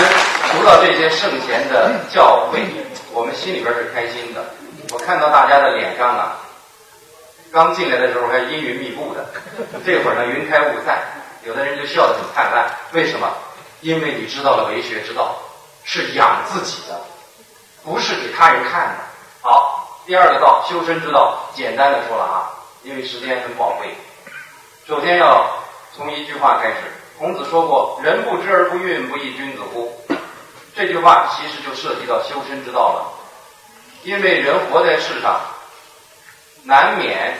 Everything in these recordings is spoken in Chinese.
们读到这些圣贤的教诲，我们心里边是开心的。我看到大家的脸上啊，刚进来的时候还阴云密布的，这会儿呢云开雾散，有的人就笑得很灿烂。为什么？因为你知道了为学之道是养自己的，不是给他人看的。好，第二个道修身之道，简单的说了啊，因为时间很宝贵。首先要从一句话开始，孔子说过：“人不知而不愠，不亦君子乎？”这句话其实就涉及到修身之道了，因为人活在世上，难免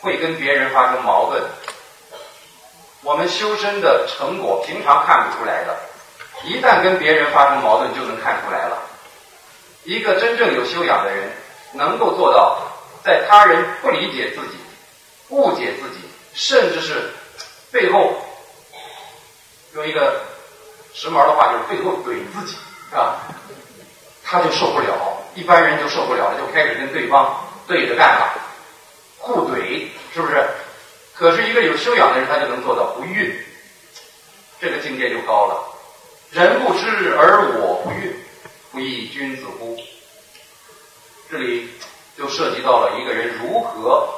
会跟别人发生矛盾。我们修身的成果平常看不出来的，一旦跟别人发生矛盾，就能看出来了。一个真正有修养的人，能够做到在他人不理解自己、误解自己，甚至是背后用一个时髦的话，就是背后怼自己，啊，他就受不了。一般人就受不了了，就开始跟对方对着干了，互怼，是不是？可是一个有修养的人，他就能做到不愠，这个境界就高了。人不知而我不愠，不亦君子乎？这里就涉及到了一个人如何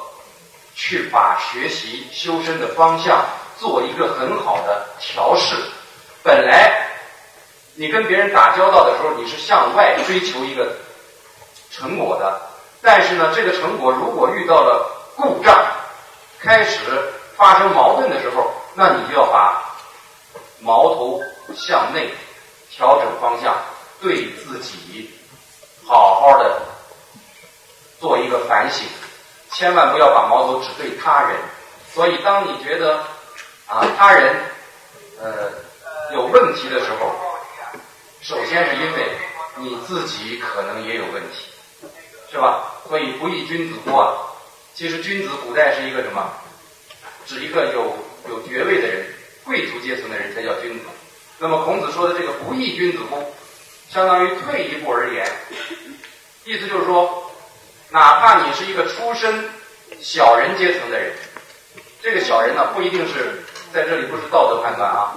去把学习修身的方向做一个很好的调试。本来你跟别人打交道的时候，你是向外追求一个成果的，但是呢，这个成果如果遇到了故障，开始发生矛盾的时候，那你就要把矛头向内，调整方向，对自己好好的做一个反省，千万不要把矛头指对他人。所以，当你觉得啊他人呃有问题的时候，首先是因为你自己可能也有问题，是吧？所以不义君子乎啊？其实君子古代是一个什么？指一个有有爵位的人，贵族阶层的人才叫君子。那么孔子说的这个不亦君子乎，相当于退一步而言，意思就是说，哪怕你是一个出身小人阶层的人，这个小人呢不一定是在这里不是道德判断啊，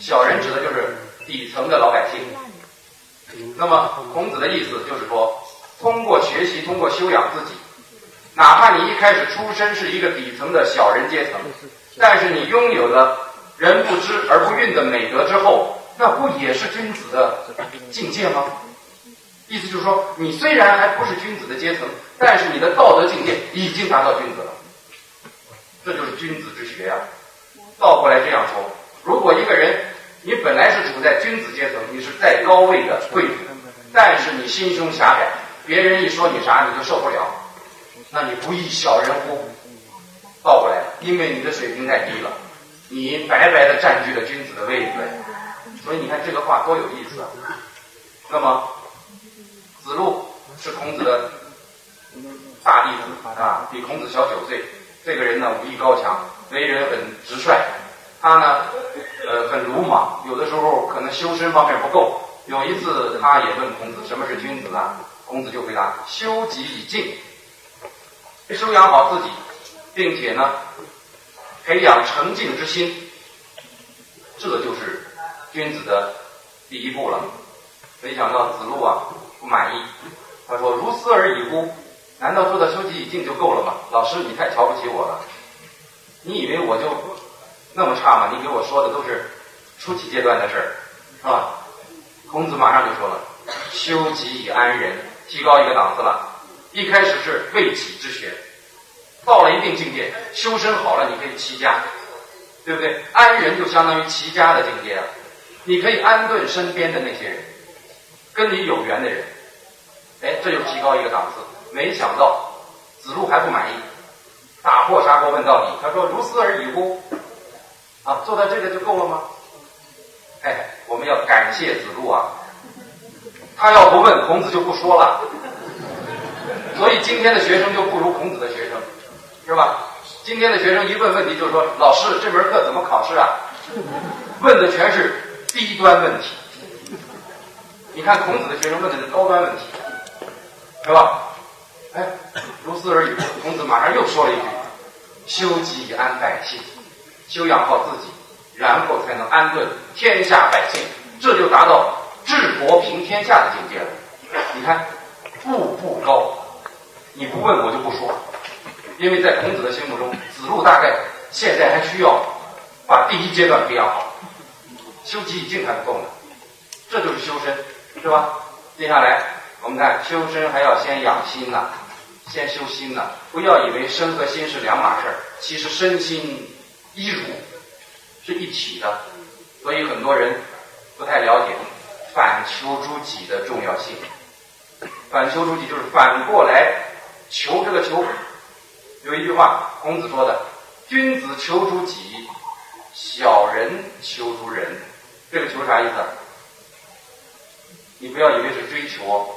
小人指的就是底层的老百姓。那么孔子的意思就是说，通过学习，通过修养自己。哪怕你一开始出身是一个底层的小人阶层，但是你拥有了人不知而不愠的美德之后，那不也是君子的境界吗？意思就是说，你虽然还不是君子的阶层，但是你的道德境界已经达到君子了，这就是君子之学呀。倒过来这样说，如果一个人你本来是处在君子阶层，你是在高位的贵族，但是你心胸狭窄，别人一说你啥你就受不了。那你不亦小人乎？倒过来，因为你的水平太低了，你白白的占据了君子的位置。所以你看这个话多有意思！那么子路是孔子的大弟子啊，比孔子小九岁。这个人呢武艺高强，为人很直率。他呢呃很鲁莽，有的时候可能修身方面不够。有一次他也问孔子什么是君子啊？孔子就回答：修己以敬。修养好自己，并且呢，培养诚敬之心，这就是君子的第一步了。没想到子路啊不满意，他说：“如斯而已乎？难道做到修己以敬就够了吗？老师，你太瞧不起我了。你以为我就那么差吗？你给我说的都是初级阶段的事儿，是吧？”孔子马上就说了：“修己以安人，提高一个档次了。”一开始是为己之学，到了一定境界，修身好了，你可以齐家，对不对？安人就相当于齐家的境界啊，你可以安顿身边的那些人，跟你有缘的人，哎，这就提高一个档次。没想到子路还不满意，打破砂锅问到底，他说：“如斯而已乎？啊，做到这个就够了吗？”哎，我们要感谢子路啊，他要不问，孔子就不说了。所以今天的学生就不如孔子的学生，是吧？今天的学生一问问题就是说：“老师，这门课怎么考试啊？”问的全是低端问题。你看孔子的学生问的是高端问题，是吧？哎，如斯而已。孔子马上又说了一句：“修己以安百姓，修养好自己，然后才能安顿天下百姓。”这就达到治国平天下的境界了。你看，步步高，你不问我就不说，因为在孔子的心目中，子路大概现在还需要把第一阶段培养好，修己以静还不够呢，这就是修身，是吧？接下来我们看修身还要先养心呐，先修心呐，不要以为身和心是两码事儿，其实身心一如，是一体的，所以很多人不太了解反求诸己的重要性。反求诸己就是反过来求这个求，有一句话，孔子说的：“君子求诸己，小人求诸人。”这个求啥意思？你不要以为是追求，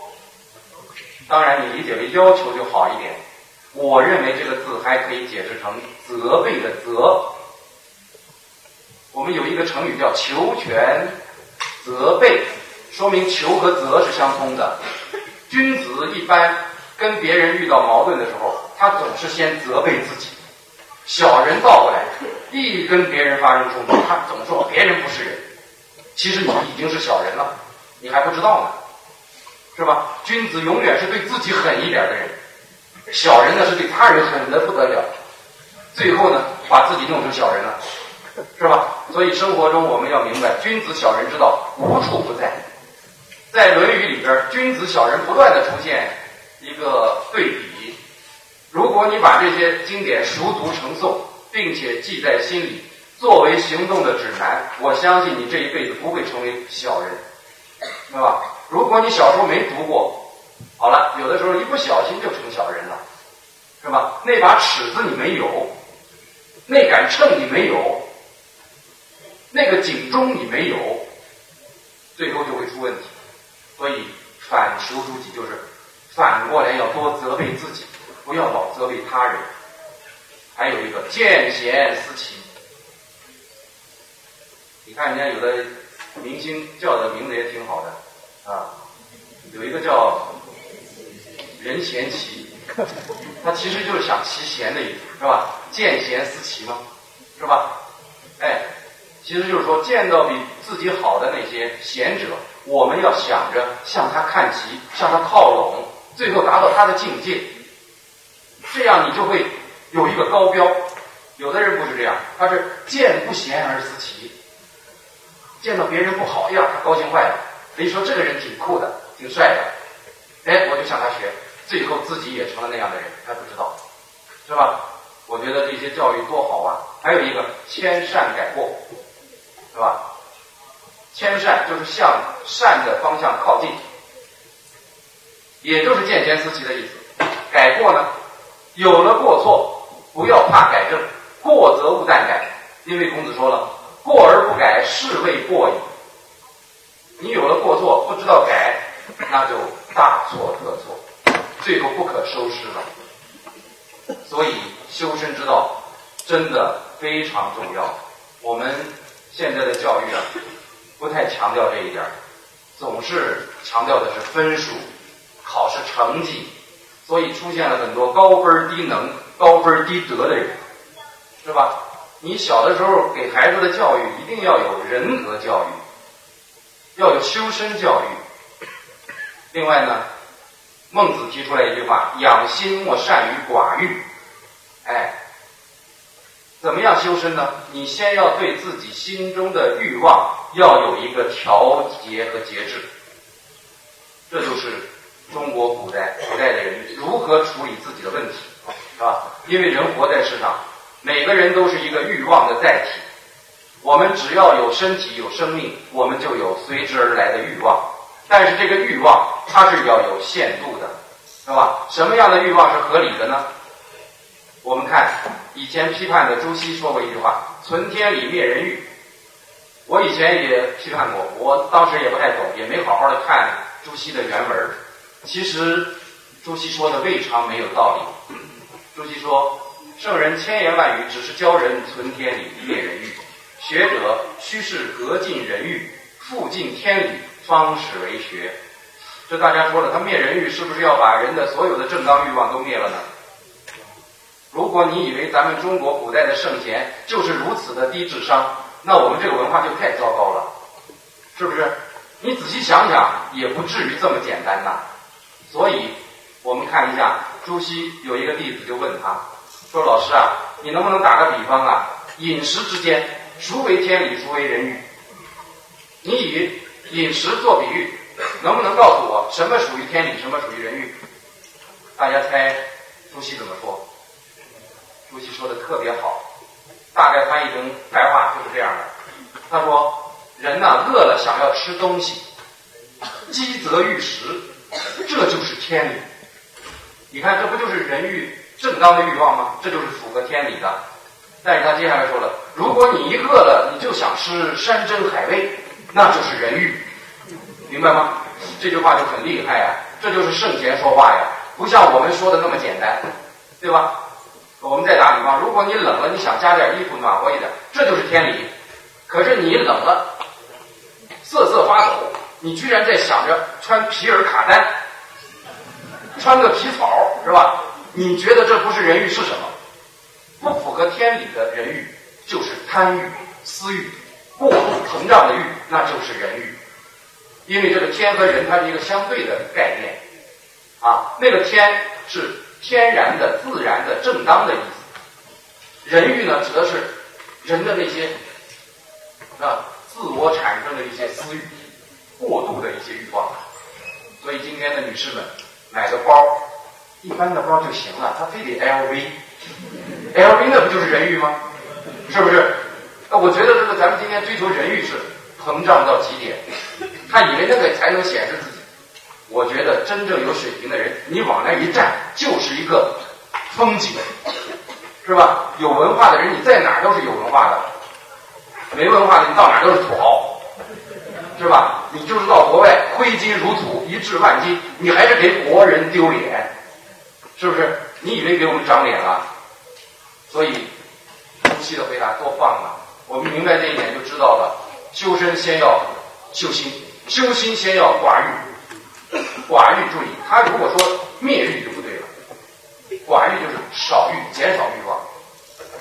当然你理解为要求就好一点。我认为这个字还可以解释成责备的责。我们有一个成语叫求全责备，说明求和责是相通的。君子一般跟别人遇到矛盾的时候，他总是先责备自己；小人倒过来，一跟别人发生冲突，他总说别人不是人。其实你已经是小人了，你还不知道呢，是吧？君子永远是对自己狠一点的人，小人呢是对他人狠的不得了，最后呢把自己弄成小人了，是吧？所以生活中我们要明白，君子小人之道无处不在。在《论语》里边，君子小人不断的出现一个对比。如果你把这些经典熟读成诵，并且记在心里，作为行动的指南，我相信你这一辈子不会成为小人，对吧？如果你小时候没读过，好了，有的时候一不小心就成小人了，是吧？那把尺子你没有，那杆秤你没有，那个警钟你没有，最后就会出问题。所以反求诸己就是反过来要多责备自己，不要老责备他人。还有一个见贤思齐，你看人家有的明星叫的名字也挺好的啊，有一个叫任贤齐，他其实就是想齐贤的意思，是吧？见贤思齐嘛，是吧？哎，其实就是说见到比自己好的那些贤者。我们要想着向他看齐，向他靠拢，最后达到他的境界，这样你就会有一个高标。有的人不是这样，他是见不贤而思齐，见到别人不好哎呀，他高兴坏了。一说这个人挺酷的，挺帅的，哎，我就向他学，最后自己也成了那样的人，还不知道，是吧？我觉得这些教育多好啊！还有一个迁善改过，是吧？迁善就是向善的方向靠近，也就是见贤思齐的意思。改过呢，有了过错，不要怕改正，过则勿惮改，因为孔子说了，过而不改，是谓过矣。你有了过错，不知道改，那就大错特错，最后不可收拾了。所以修身之道真的非常重要。我们现在的教育啊。不太强调这一点，总是强调的是分数、考试成绩，所以出现了很多高分低能、高分低德的人，是吧？你小的时候给孩子的教育一定要有人格教育，要有修身教育。另外呢，孟子提出来一句话：“养心莫善于寡欲。”哎。怎么样修身呢？你先要对自己心中的欲望要有一个调节和节制，这就是中国古代古代的人如何处理自己的问题，是吧？因为人活在世上，每个人都是一个欲望的载体。我们只要有身体有生命，我们就有随之而来的欲望。但是这个欲望它是要有限度的，是吧？什么样的欲望是合理的呢？我们看以前批判的朱熹说过一句话：“存天理，灭人欲。”我以前也批判过，我当时也不太懂，也没好好的看朱熹的原文。其实朱熹说的未尝没有道理。朱熹说：“圣人千言万语，只是教人存天理，灭人欲。学者须是革尽人欲，复尽天理，方始为学。”这大家说了，他灭人欲是不是要把人的所有的正当欲望都灭了呢？如果你以为咱们中国古代的圣贤就是如此的低智商，那我们这个文化就太糟糕了，是是不是？你仔细想想，也不至于这么简单呐。所以，我们看一下，朱熹有一个弟子就问他，说：“老师啊，你能不能打个比方啊？饮食之间，孰为天理，孰为人欲？你以饮食做比喻，能不能告诉我什么属于天理，什么属于人欲？”大家猜，朱熹怎么说？朱熹说的特别好，大概翻译成白话就是这样的。他说。人呐，饿了想要吃东西，饥则欲食，这就是天理。你看，这不就是人欲正当的欲望吗？这就是符合天理的。但是他接下来说了，如果你一饿了，你就想吃山珍海味，那就是人欲，明白吗？这句话就很厉害呀，这就是圣贤说话呀，不像我们说的那么简单，对吧？我们再打比方，如果你冷了，你想加点衣服暖和一点，这就是天理。可是你冷了。瑟瑟发抖，你居然在想着穿皮尔卡丹，穿个皮草是吧？你觉得这不是人欲是什么？不符合天理的人欲就是贪欲、私欲、过度膨胀的欲，那就是人欲。因为这个天和人它是一个相对的概念啊，那个天是天然的、自然的、正当的意思，人欲呢指的是人的那些啊。自我产生的一些私欲，过度的一些欲望，所以今天的女士们买个包，一般的包就行了，他非得 LV，LV 那不就是人欲吗？是不是？那我觉得这个咱们今天追求人欲是膨胀到极点，他以为那个才能显示自己。我觉得真正有水平的人，你往那一站就是一个风景，是吧？有文化的人，你在哪儿都是有文化的。没文化的，你到哪都是土豪，是吧？你就是到国外挥金如土，一掷万金，你还是给国人丢脸，是不是？你以为给我们长脸了？所以，朱熹的回答多棒啊！我们明白这一点，就知道了：修身先要修心，修心先要寡欲。寡欲，注意，他如果说灭欲就不对了。寡欲就是少欲，减少欲望，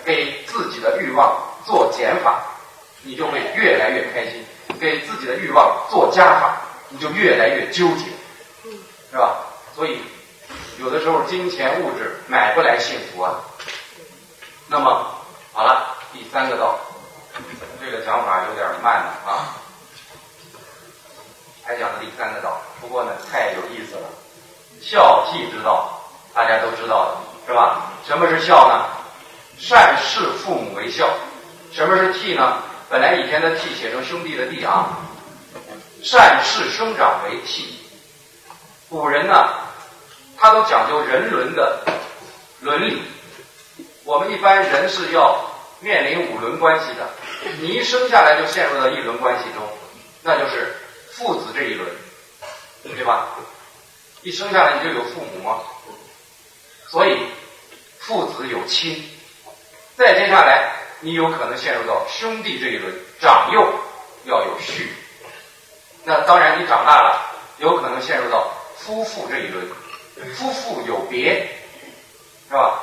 给自己的欲望做减法。你就会越来越开心，给自己的欲望做加法，你就越来越纠结，是吧？所以有的时候金钱物质买不来幸福啊。那么好了，第三个道，这个讲法有点慢了啊。还讲的第三个道，不过呢太有意思了，孝悌之道，大家都知道的是吧？什么是孝呢？善事父母为孝。什么是悌呢？本来以前的悌写成兄弟的弟啊，善事兄长为悌。古人呢，他都讲究人伦的伦理。我们一般人是要面临五伦关系的，你一生下来就陷入到一伦关系中，那就是父子这一轮，对吧？一生下来你就有父母吗？所以父子有亲，再接下来。你有可能陷入到兄弟这一轮，长幼要有序。那当然，你长大了，有可能陷入到夫妇这一轮，夫妇有别，是吧？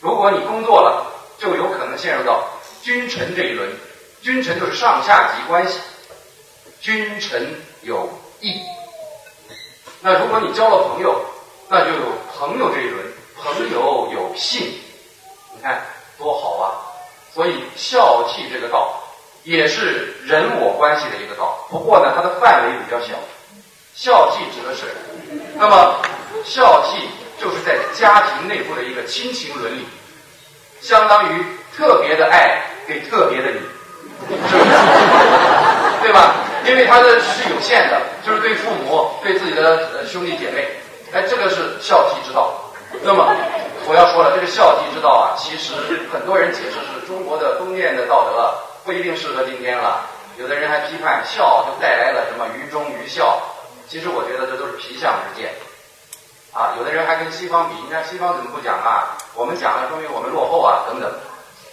如果你工作了，就有可能陷入到君臣这一轮，君臣就是上下级关系，君臣有义。那如果你交了朋友，那就有朋友这一轮，朋友有信，你看多好啊！所以孝悌这个道，也是人我关系的一个道。不过呢，它的范围比较小。孝悌指的是，那么孝悌就是在家庭内部的一个亲情伦理，相当于特别的爱给特别的你，是不是？对吧？因为它的是有限的，就是对父母、对自己的兄弟姐妹，哎，这个是孝悌之道。那么我要说了，这个孝悌之道啊，其实很多人解释是中国的封建的道德，不一定适合今天了。有的人还批判孝就带来了什么愚忠愚孝，其实我觉得这都是皮相之见。啊，有的人还跟西方比，你看西方怎么不讲啊？我们讲了，说明我们落后啊，等等，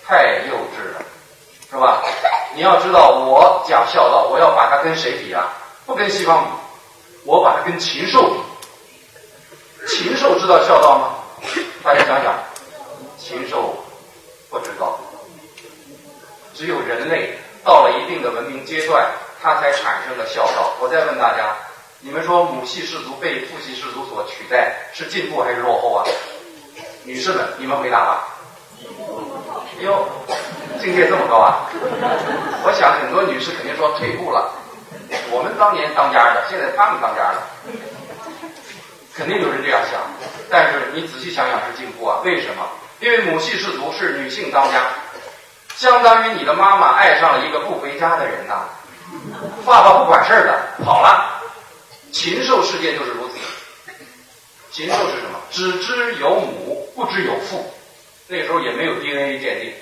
太幼稚了，是吧？你要知道，我讲孝道，我要把它跟谁比啊？不跟西方比，我把它跟禽兽比。禽兽知道孝道吗？大家想想，禽兽不知道。只有人类到了一定的文明阶段，它才产生了孝道。我再问大家，你们说母系氏族被父系氏族所取代是进步还是落后啊？女士们，你们回答吧。哟，境界这么高啊！我想很多女士肯定说退步了。我们当年当家的，现在他们当家了，肯定有人这样想。但是你仔细想想是进步啊？为什么？因为母系氏族是女性当家，相当于你的妈妈爱上了一个不回家的人呐，爸爸不管事儿的跑了。禽兽世界就是如此。禽兽是什么？只知有母，不知有父。那时候也没有 DNA 鉴定，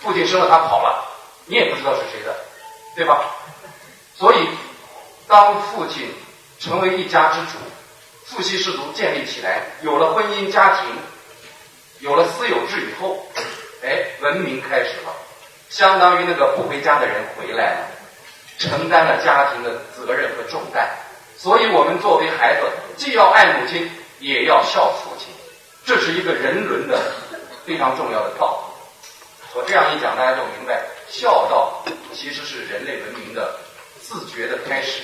父亲生了他跑了，你也不知道是谁的，对吧？所以，当父亲成为一家之主，父系氏族建立起来，有了婚姻家庭，有了私有制以后，哎，文明开始了，相当于那个不回家的人回来了，承担了家庭的责任和重担。所以我们作为孩子，既要爱母亲，也要孝父亲，这是一个人伦的非常重要的道理。我这样一讲，大家就明白，孝道其实是人类文明的。自觉的开始，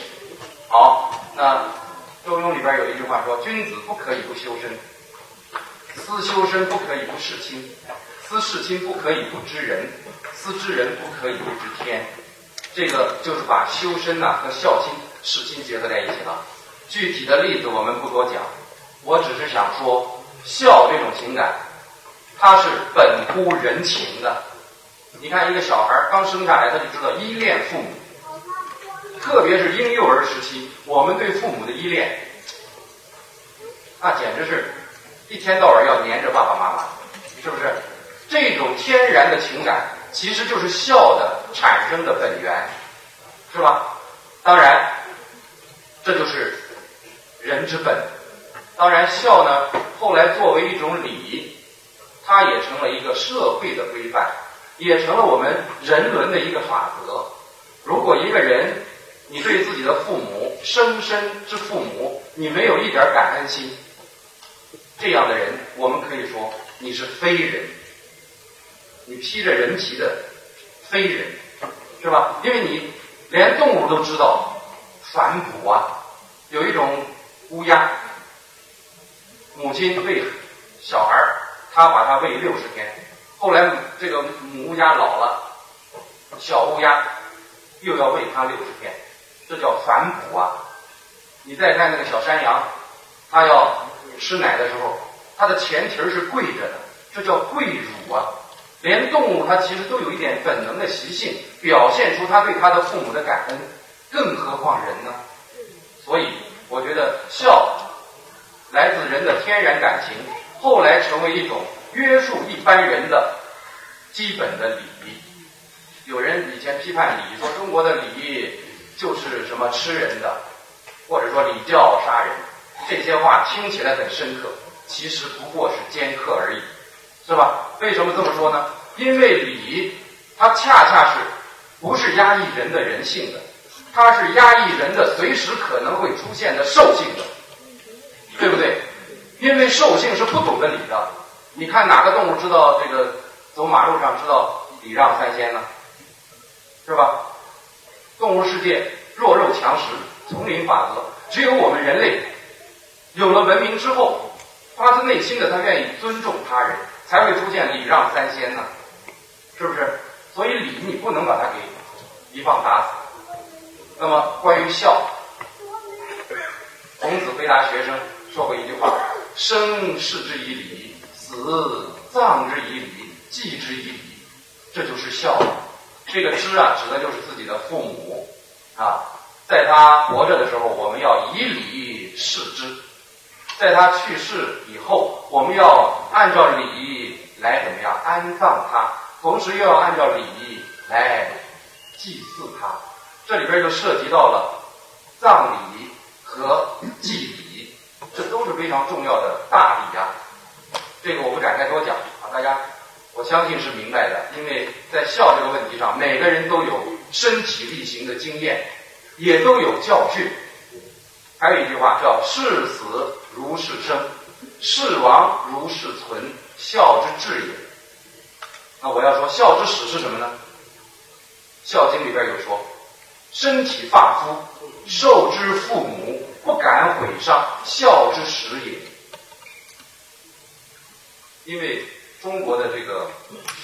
好，那《周庸》里边有一句话说：“君子不可以不修身，思修身不可以不事亲，思事亲不可以不知人，思知人不可以不知天。”这个就是把修身呐和孝亲、事亲结合在一起了。具体的例子我们不多讲，我只是想说，孝这种情感，它是本乎人情的。你看一个小孩刚生下来，他就知道依恋父母。特别是婴幼儿时期，我们对父母的依恋，那简直是一天到晚要黏着爸爸妈妈，是不是？这种天然的情感，其实就是孝的产生的本源，是吧？当然，这就是人之本。当然，孝呢，后来作为一种礼，它也成了一个社会的规范，也成了我们人伦的一个法则。如果一个人，你对自己的父母，生身之父母，你没有一点感恩心，这样的人，我们可以说你是非人，你披着人皮的非人，是吧？因为你连动物都知道反哺啊，有一种乌鸦，母亲喂小孩儿，他把它喂六十天，后来这个母乌鸦老了，小乌鸦又要喂它六十天。这叫反哺啊！你再看那个小山羊，它要吃奶的时候，它的前蹄儿是跪着的，这叫跪乳啊。连动物它其实都有一点本能的习性，表现出它对它的父母的感恩，更何况人呢？所以我觉得孝来自人的天然感情，后来成为一种约束一般人的基本的礼仪。有人以前批判礼，说中国的礼仪。就是什么吃人的，或者说礼教杀人，这些话听起来很深刻，其实不过是尖刻而已，是吧？为什么这么说呢？因为礼，它恰恰是不是压抑人的人性的，它是压抑人的随时可能会出现的兽性的，对不对？因为兽性是不懂得礼的。你看哪个动物知道这个走马路上知道礼让三先呢？是吧？动物世界弱肉强食，丛林法则。只有我们人类有了文明之后，发自内心的他愿意尊重他人，才会出现礼让三先呢，是不是？所以礼你不能把它给一棒打死。那么关于孝，孔子回答学生说过一句话：“生视之以礼，死葬之以礼，祭之以礼。”这就是孝。这个知啊，指的就是自己的父母啊，在他活着的时候，我们要以礼视之；在他去世以后，我们要按照礼来怎么样安葬他，同时又要按照礼来祭祀他。这里边就涉及到了葬礼和祭礼，这都是非常重要的大礼啊。这个我不展开多讲啊，大家。我相信是明白的，因为在孝这个问题上，每个人都有身体力行的经验，也都有教训。还有一句话叫“视死如是生，视亡如是存，孝之至也”。那我要说，孝之始是什么呢？《孝经》里边有说：“身体发肤，受之父母，不敢毁伤，孝之始也。因为中国的这个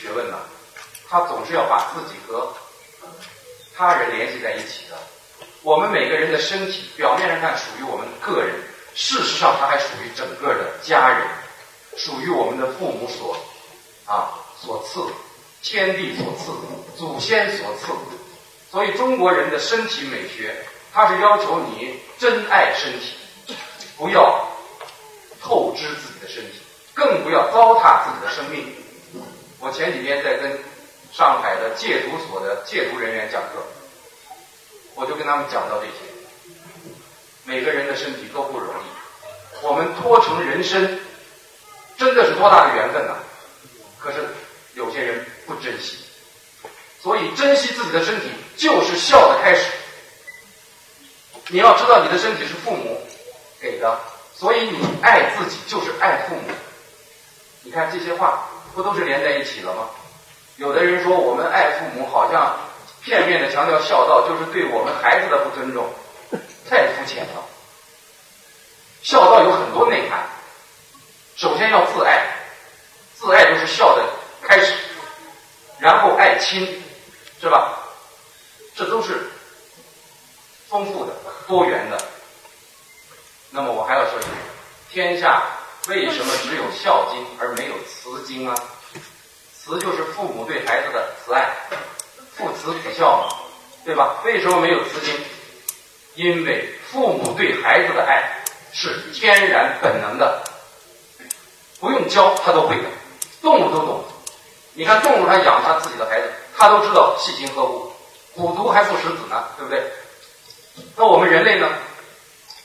学问呢，它总是要把自己和他人联系在一起的。我们每个人的身体，表面上看属于我们个人，事实上它还属于整个的家人，属于我们的父母所啊所赐，天地所赐，祖先所赐。所以中国人的身体美学，它是要求你珍爱身体，不要透支自己的身体，更不要糟蹋自己的生命。我前几天在跟上海的戒毒所的戒毒人员讲课，我就跟他们讲到这些。每个人的身体都不容易，我们托成人身，真的是多大的缘分呐！可是有些人不珍惜。所以，珍惜自己的身体就是孝的开始。你要知道，你的身体是父母给的，所以你爱自己就是爱父母。你看这些话不都是连在一起了吗？有的人说我们爱父母，好像片面的强调孝道，就是对我们孩子的不尊重，太肤浅了。孝道有很多内涵，首先要自爱，自爱就是孝的开始，然后爱亲。是吧？这都是丰富的、多元的。那么我还要说一句：天下为什么只有孝经而没有慈经啊？慈就是父母对孩子的慈爱，父慈子孝嘛，对吧？为什么没有慈经？因为父母对孩子的爱是天然本能的，不用教他都会的，动物都懂。你看动物，它养它自己的孩子。他都知道细心呵护，虎毒还不食子呢，对不对？那我们人类呢？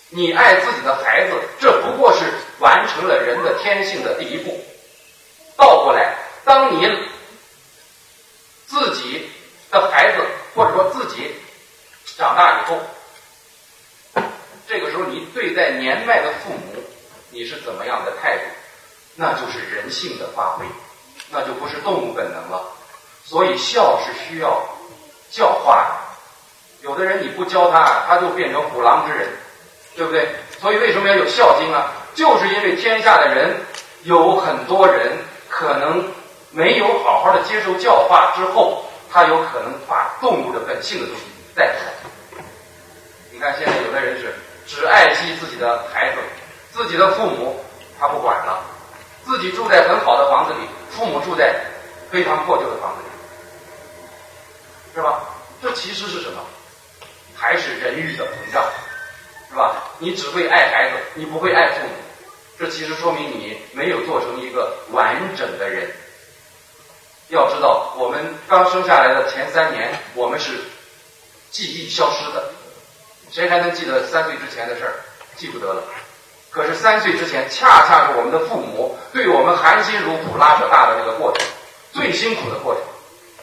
你爱自己的孩子，这不过是完成了人的天性的第一步。倒过来，当你自己的孩子或者说自己长大以后，这个时候你对待年迈的父母，你是怎么样的态度？那就是人性的发挥，那就不是动物本能了。所以孝是需要教化，有的人你不教他，他就变成虎狼之人，对不对？所以为什么要有孝经啊？就是因为天下的人有很多人可能没有好好的接受教化之后，他有可能把动物的本性的东西带出来。你看现在有的人是只爱惜自己的孩子，自己的父母他不管了，自己住在很好的房子里，父母住在非常破旧的房子里。是吧？这其实是什么？还是人欲的膨胀，是吧？你只会爱孩子，你不会爱父母，这其实说明你没有做成一个完整的人。要知道，我们刚生下来的前三年，我们是记忆消失的。谁还能记得三岁之前的事儿？记不得了。可是三岁之前，恰恰是我们的父母对我们含辛茹苦拉扯大的那个过程，最辛苦的过程。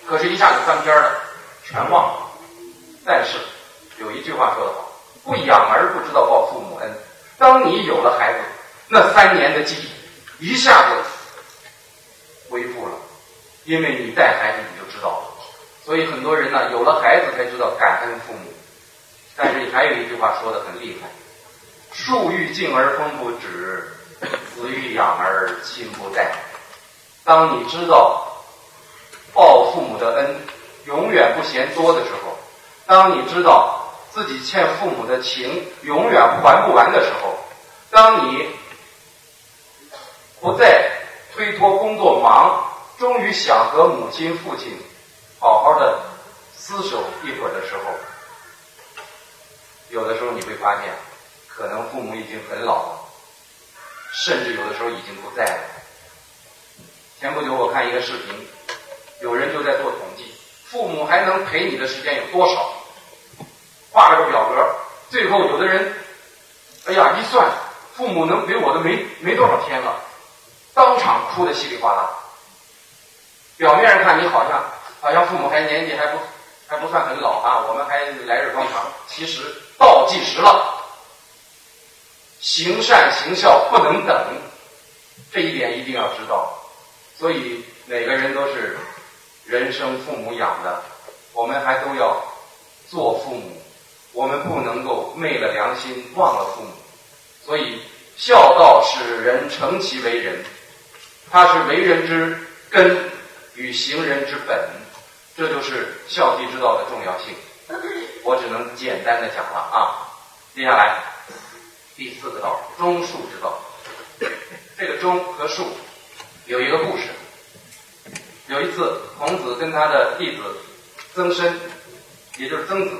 可是，一下子翻篇了。全忘了，但是有一句话说得好：“不养儿不知道报父母恩。”当你有了孩子，那三年的记忆一下子恢复了，因为你带孩子你就知道了。所以很多人呢，有了孩子才知道感恩父母。但是还有一句话说的很厉害：“树欲静而风不止，子欲养而亲不待。”当你知道报父母的恩。永远不嫌多的时候，当你知道自己欠父母的情永远还不完的时候，当你不再推脱工作忙，终于想和母亲、父亲好好的厮守一会儿的时候，有的时候你会发现，可能父母已经很老了，甚至有的时候已经不在了。前不久我看一个视频，有人就在做统计。父母还能陪你的时间有多少？画了个表格，最后有的人，哎呀，一算，父母能陪我的没没多少天了，当场哭的稀里哗啦。表面上看你好像好像父母还年纪还不还不算很老啊，我们还来日方长。其实倒计时了，行善行孝不能等，这一点一定要知道。所以每个人都是。人生父母养的，我们还都要做父母，我们不能够昧了良心忘了父母。所以，孝道使人成其为人，它是为人之根与行人之本，这就是孝悌之道的重要性。我只能简单的讲了啊。接下来第四个道，忠恕之道。这个忠和恕有一个故事。有一次，孔子跟他的弟子曾参，也就是曾子，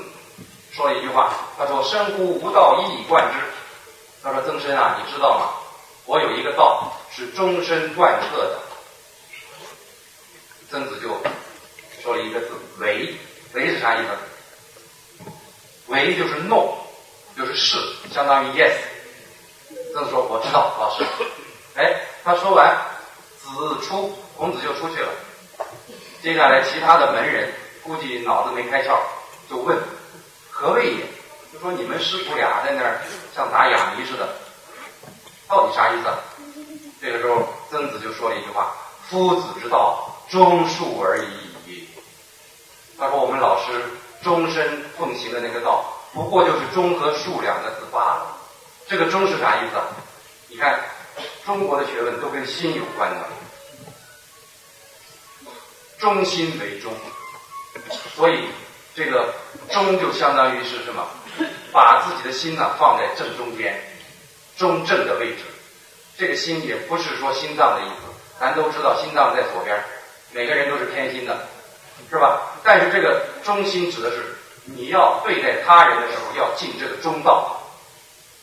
说了一句话。他说：“深乎吾道，一以贯之。”他说：“曾参啊，你知道吗？我有一个道是终身贯彻的。”曾子就说了一个字：“唯。”唯是啥意思？唯就是 no，就是是，相当于 yes。曾子说：“我知道，老师。”哎，他说完，子出，孔子就出去了。接下来，其他的门人估计脑子没开窍，就问：“何谓也？”就说你们师徒俩在那儿像打哑谜似的，到底啥意思？这个时候，曾子就说了一句话：“夫子之道，忠恕而已。”他说：“我们老师终身奉行的那个道，不过就是忠和恕两个字罢了。这个忠是啥意思？你看，中国的学问都跟心有关的。”忠心为忠，所以这个忠就相当于是什么？把自己的心呢放在正中间，中正的位置。这个心也不是说心脏的意思，咱都知道心脏在左边，每个人都是偏心的，是吧？但是这个忠心指的是你要对待他人的时候要尽这个忠道，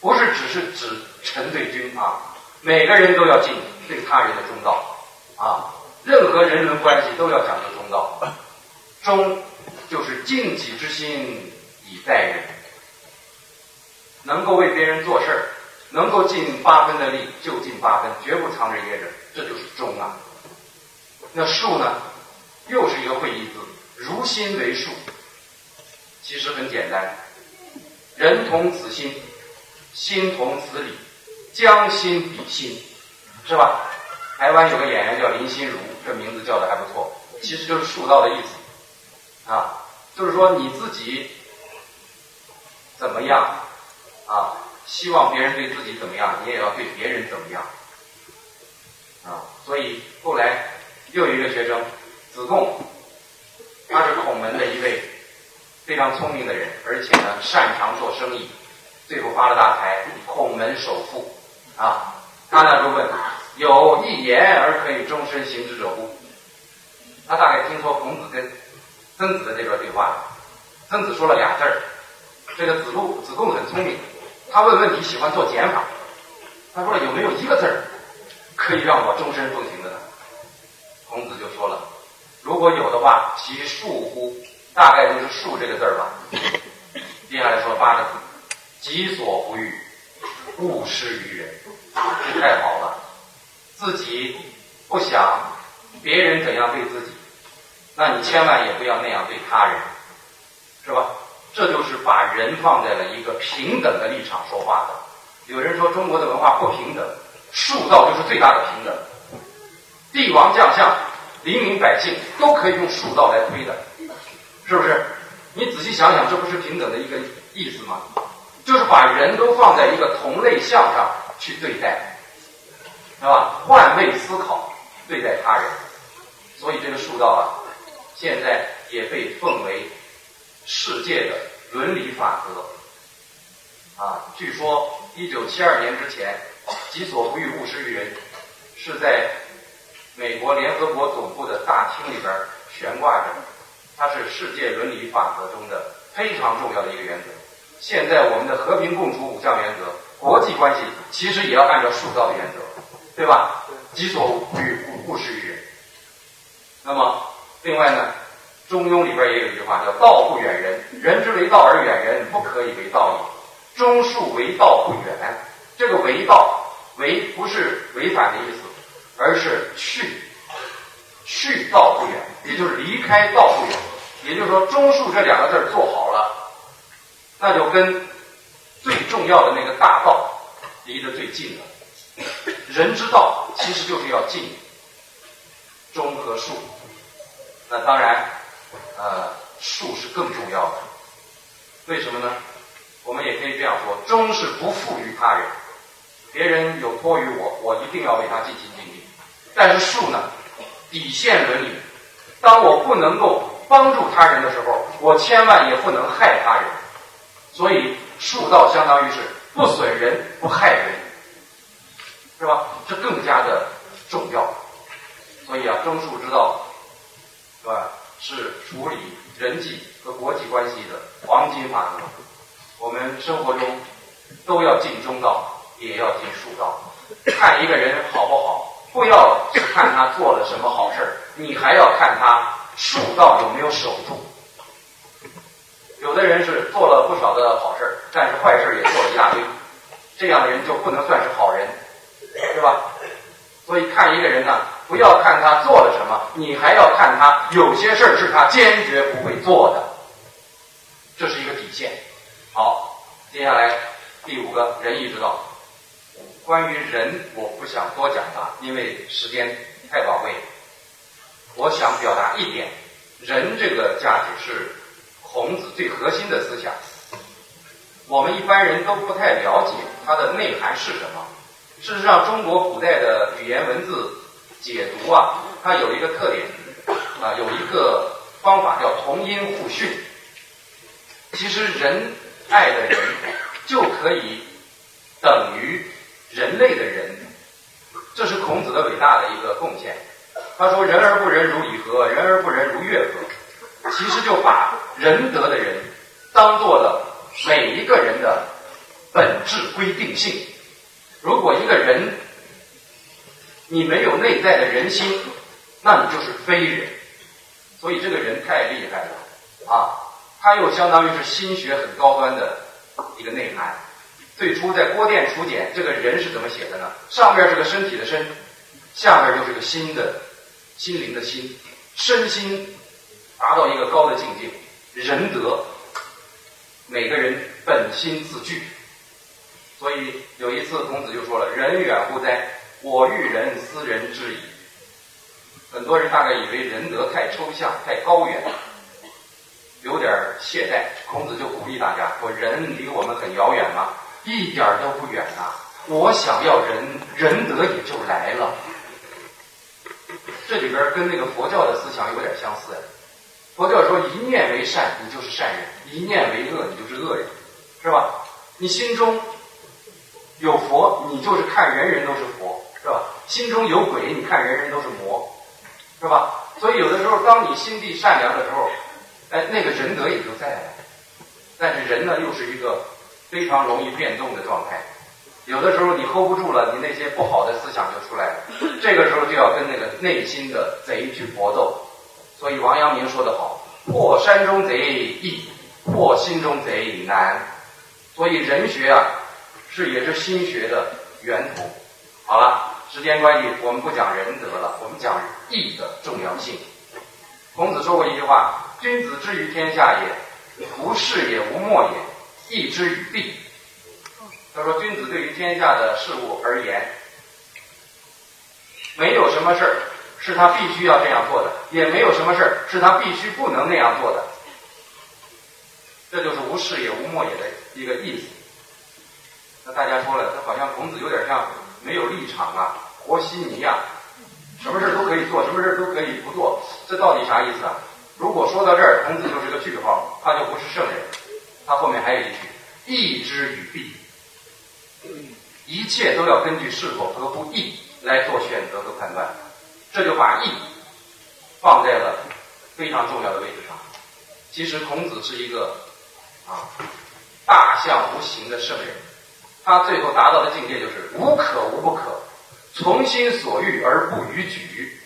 不是只是指臣对君啊，每个人都要尽对他人的忠道啊。任何人伦关系都要讲究忠道，忠就是尽己之心以待人，能够为别人做事儿，能够尽八分的力就尽八分，绝不藏着掖着，这就是忠啊。那恕呢，又是一个会意字，如心为恕，其实很简单，人同此心，心同此理，将心比心，是吧？台湾有个演员叫林心如，这名字叫的还不错，其实就是恕道的意思，啊，就是说你自己怎么样啊，希望别人对自己怎么样，你也要对别人怎么样，啊，所以后来又一个学生子贡，他是孔门的一位非常聪明的人，而且呢擅长做生意，最后发了大财，孔门首富，啊，他呢就问。有一言而可以终身行之者乎？他大概听说孔子跟曾子的这段对话，曾子说了俩字儿。这个子路子贡很聪明，他问问题喜欢做减法。他说了有没有一个字儿可以让我终身奉行的呢？孔子就说了，如果有的话，其恕乎？大概就是“恕”这个字儿吧。接下来说八个字：己所不欲，勿施于人。这太好了。自己不想别人怎样对自己，那你千万也不要那样对他人，是吧？这就是把人放在了一个平等的立场说话的。有人说中国的文化不平等，恕道就是最大的平等。帝王将相、黎民百姓都可以用恕道来推的，是不是？你仔细想想，这不是平等的一个意思吗？就是把人都放在一个同类项上去对待。是吧？换位思考对待他人，所以这个恕道啊，现在也被奉为世界的伦理法则。啊，据说一九七二年之前，“己所不欲，勿施于人”是在美国联合国总部的大厅里边悬挂着，它是世界伦理法则中的非常重要的一个原则。现在我们的和平共处五项原则，国际关系其实也要按照恕道的原则。对吧？己所不欲，勿勿施于人。那么，另外呢，《中庸》里边也有一句话，叫“道不远人，人之为道而远人，不可以为道也。忠恕为道不远。”这个“为道”，“为”不是违反的意思，而是去去道不远，也就是离开道不远。也就是说，“忠恕”这两个字做好了，那就跟最重要的那个大道离得最近了。人之道其实就是要敬忠和恕，那当然，呃，恕是更重要的。为什么呢？我们也可以这样说：忠是不负于他人，别人有托于我，我一定要为他尽心尽力。但是术呢，底线伦理，当我不能够帮助他人的时候，我千万也不能害他人。所以术道相当于是不损人不害人，是吧？这更加的重要。所以啊，忠术之道，是吧？是处理人际和国际关系的黄金法则。我们生活中都要尽忠道，也要尽术道。看一个人好不好，不要只看他做了什么好事儿，你还要看他术道有没有守住。有的人是做了不少的好事儿，但是坏事儿也做了一大堆，这样的人就不能算是好人，对吧？所以看一个人呢，不要看他做了什么，你还要看他有些事儿是他坚决不会做的，这是一个底线。好，接下来第五个仁义之道。关于仁，我不想多讲了，因为时间太宝贵。我想表达一点，仁这个价值是孔子最核心的思想。我们一般人都不太了解它的内涵是什么。事实上，中国古代的语言文字解读啊，它有一个特点啊，有一个方法叫同音互训。其实，仁爱的人就可以等于人类的人，这是孔子的伟大的一个贡献。他说：“人而不仁，如礼何？人而不仁，如乐何？”其实就把仁德的人当做了每一个人的本质规定性。如果一个人你没有内在的人心，那你就是非人。所以这个人太厉害了啊！他又相当于是心学很高端的一个内涵。最初在郭店楚简，这个人是怎么写的呢？上面是个身体的身，下面就是个心的心灵的心，身心达到一个高的境界，仁德，每个人本心自具。所以有一次，孔子就说了：“人远乎哉？我欲人斯人之矣。”很多人大概以为仁德太抽象、太高远，有点懈怠。孔子就鼓励大家说：“人离我们很遥远吗？一点都不远呐！我想要仁，仁德也就来了。”这里边跟那个佛教的思想有点相似。佛教说：“一念为善，你就是善人；一念为恶，你就是恶人，是吧？你心中。”有佛，你就是看人人都是佛，是吧？心中有鬼，你看人人都是魔，是吧？所以有的时候，当你心地善良的时候，哎，那个仁德也就在了。但是人呢，又是一个非常容易变动的状态。有的时候你 hold 不住了，你那些不好的思想就出来了。这个时候就要跟那个内心的贼去搏斗。所以王阳明说得好：“破山中贼易，破心中贼难。”所以人学啊。是也是心学的源头。好了，时间关系，我们不讲仁德了，我们讲义的重要性。孔子说过一句话：“君子之于天下也，无事也，无莫也，义之与弊。”他说，君子对于天下的事物而言，没有什么事儿是他必须要这样做的，也没有什么事儿是他必须不能那样做的。这就是无事也，无莫也的一个意思。那大家说了，这好像孔子有点像没有立场啊，和稀泥呀，什么事都可以做，什么事都可以不做，这到底啥意思啊？如果说到这儿，孔子就是个句号，他就不是圣人。他后面还有一句：“义之与弊”，一切都要根据是否合乎义来做选择和判断。这就把义放在了非常重要的位置上。其实孔子是一个啊大象无形的圣人。他最后达到的境界就是无可无不可，从心所欲而不逾矩。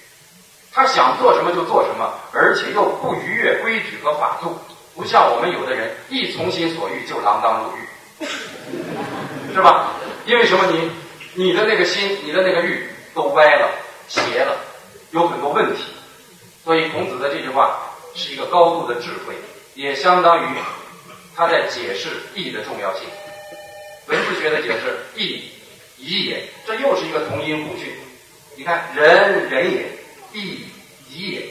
他想做什么就做什么，而且又不逾越规矩和法度，不像我们有的人一从心所欲就锒铛入狱，是吧？因为什么？你你的那个心，你的那个欲都歪了、邪了，有很多问题。所以孔子的这句话是一个高度的智慧，也相当于他在解释义的重要性。文字学的解释，义义也，这又是一个同音互训。你看，仁仁也，义义也，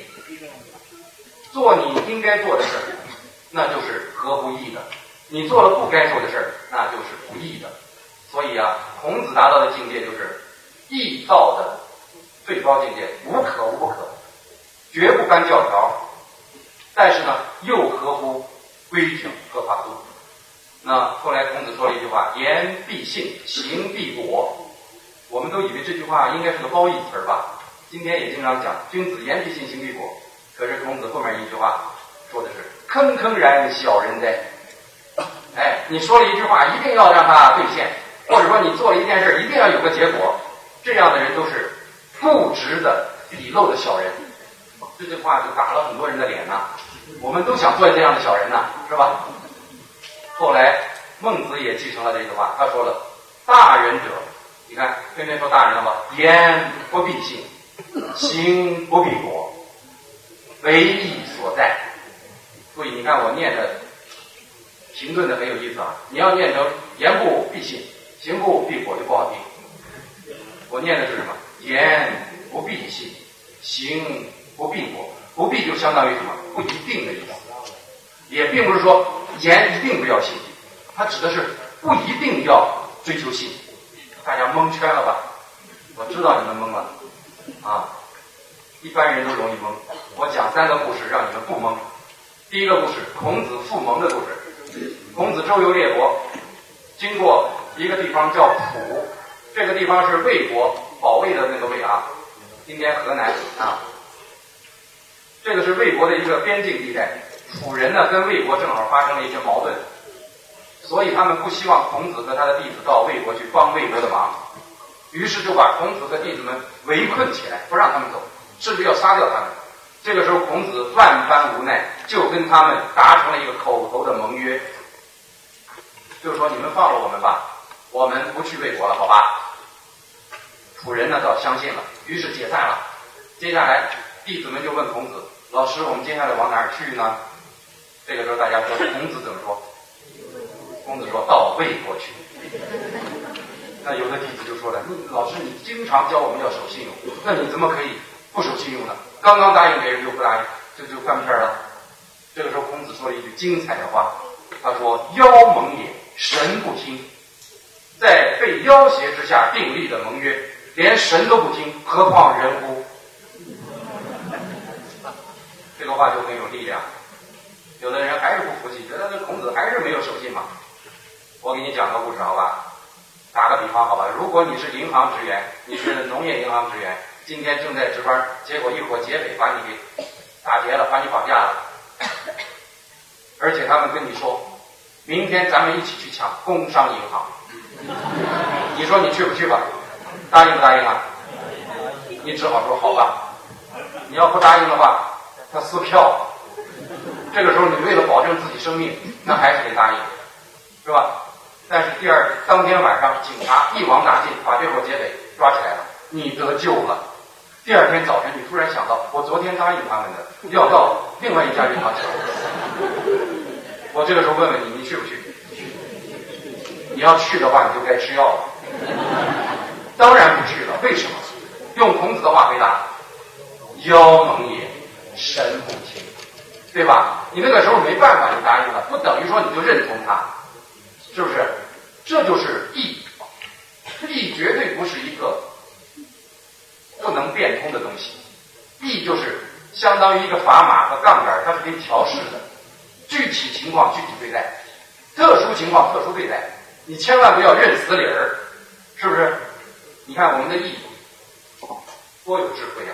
做你应该做的事儿，那就是合乎义的。你做了不该做的事儿，那就是不义的。所以啊，孔子达到的境界就是义道的最高境界，无可无不可，绝不干教条，但是呢，又合乎规矩和法度。那后来孔子说了一句话：“言必信，行必果。”我们都以为这句话应该是个褒义词儿吧？今天也经常讲“君子言必信，行必果”。可是孔子后面一句话说的是“坑坑然小人哉”。哎，你说了一句话，一定要让它兑现，或者说你做了一件事，一定要有个结果。这样的人都是不值的、鄙陋的小人。这句话就打了很多人的脸呐。我们都想做这样的小人呐，是吧？后来孟子也继承了这句话，他说了：“大人者。”你看，天天说大人了吧？言不必信，行不必果，为义所在。所以你看我念的停顿的很有意思啊！你要念成言不必信，行不必果就不好听。我念的是什么？言不必信，行不必果。不必就相当于什么？不一定的意思。也并不是说言一定不要信，它指的是不一定要追求信。大家蒙圈了吧？我知道你们懵了，啊，一般人都容易懵。我讲三个故事，让你们不懵。第一个故事，孔子复蒙的故事。孔子周游列国，经过一个地方叫蒲，这个地方是魏国保卫的那个魏啊，今天河南啊。这个是魏国的一个边境地带，楚人呢跟魏国正好发生了一些矛盾。所以他们不希望孔子和他的弟子到魏国去帮魏国的忙，于是就把孔子和弟子们围困起来，不让他们走，甚至要杀掉他们。这个时候，孔子万般无奈，就跟他们达成了一个口头的盟约，就是说：“你们放了我们吧，我们不去魏国了，好吧？”楚人呢倒相信了，于是解散了。接下来，弟子们就问孔子：“老师，我们接下来往哪儿去呢？”这个时候，大家说：“孔子怎么说？”孔子说到魏国去，那有的弟子就说了：“老师，你经常教我们要守信用，那你怎么可以不守信用呢？刚刚答应别人就不答应，这就翻篇了。”这个时候，孔子说了一句精彩的话，他说：“妖盟也，神不听，在被要挟之下订立的盟约，连神都不听，何况人乎？”这个话就很有力量。有的人还是不服气，觉得这孔子还是没有守信嘛。我给你讲个故事，好吧？打个比方，好吧？如果你是银行职员，你是农业银行职员，今天正在值班，结果一伙劫匪把你给打劫了，把你绑架了，而且他们跟你说，明天咱们一起去抢工商银行，你说你去不去吧？答应不答应啊？你只好说好吧。你要不答应的话，他撕票。这个时候你为了保证自己生命，那还是得答应，是吧？但是第二当天晚上，警察一网打尽，把这伙劫匪抓起来了，你得救了。第二天早晨，你突然想到，我昨天答应他们的，要到另外一家银行抢。我这个时候问问你，你去不去？你要去的话，你就该吃药了。当然不去了，为什么？用孔子的话回答：妖盟也，神不听，对吧？你那个时候没办法，你答应了，不等于说你就认同他。是不是？这就是义，义绝对不是一个不能变通的东西。义就是相当于一个砝码和杠杆，它是可以调试的。具体情况具体对待，特殊情况特殊对待。你千万不要认死理儿，是不是？你看我们的义多有智慧啊！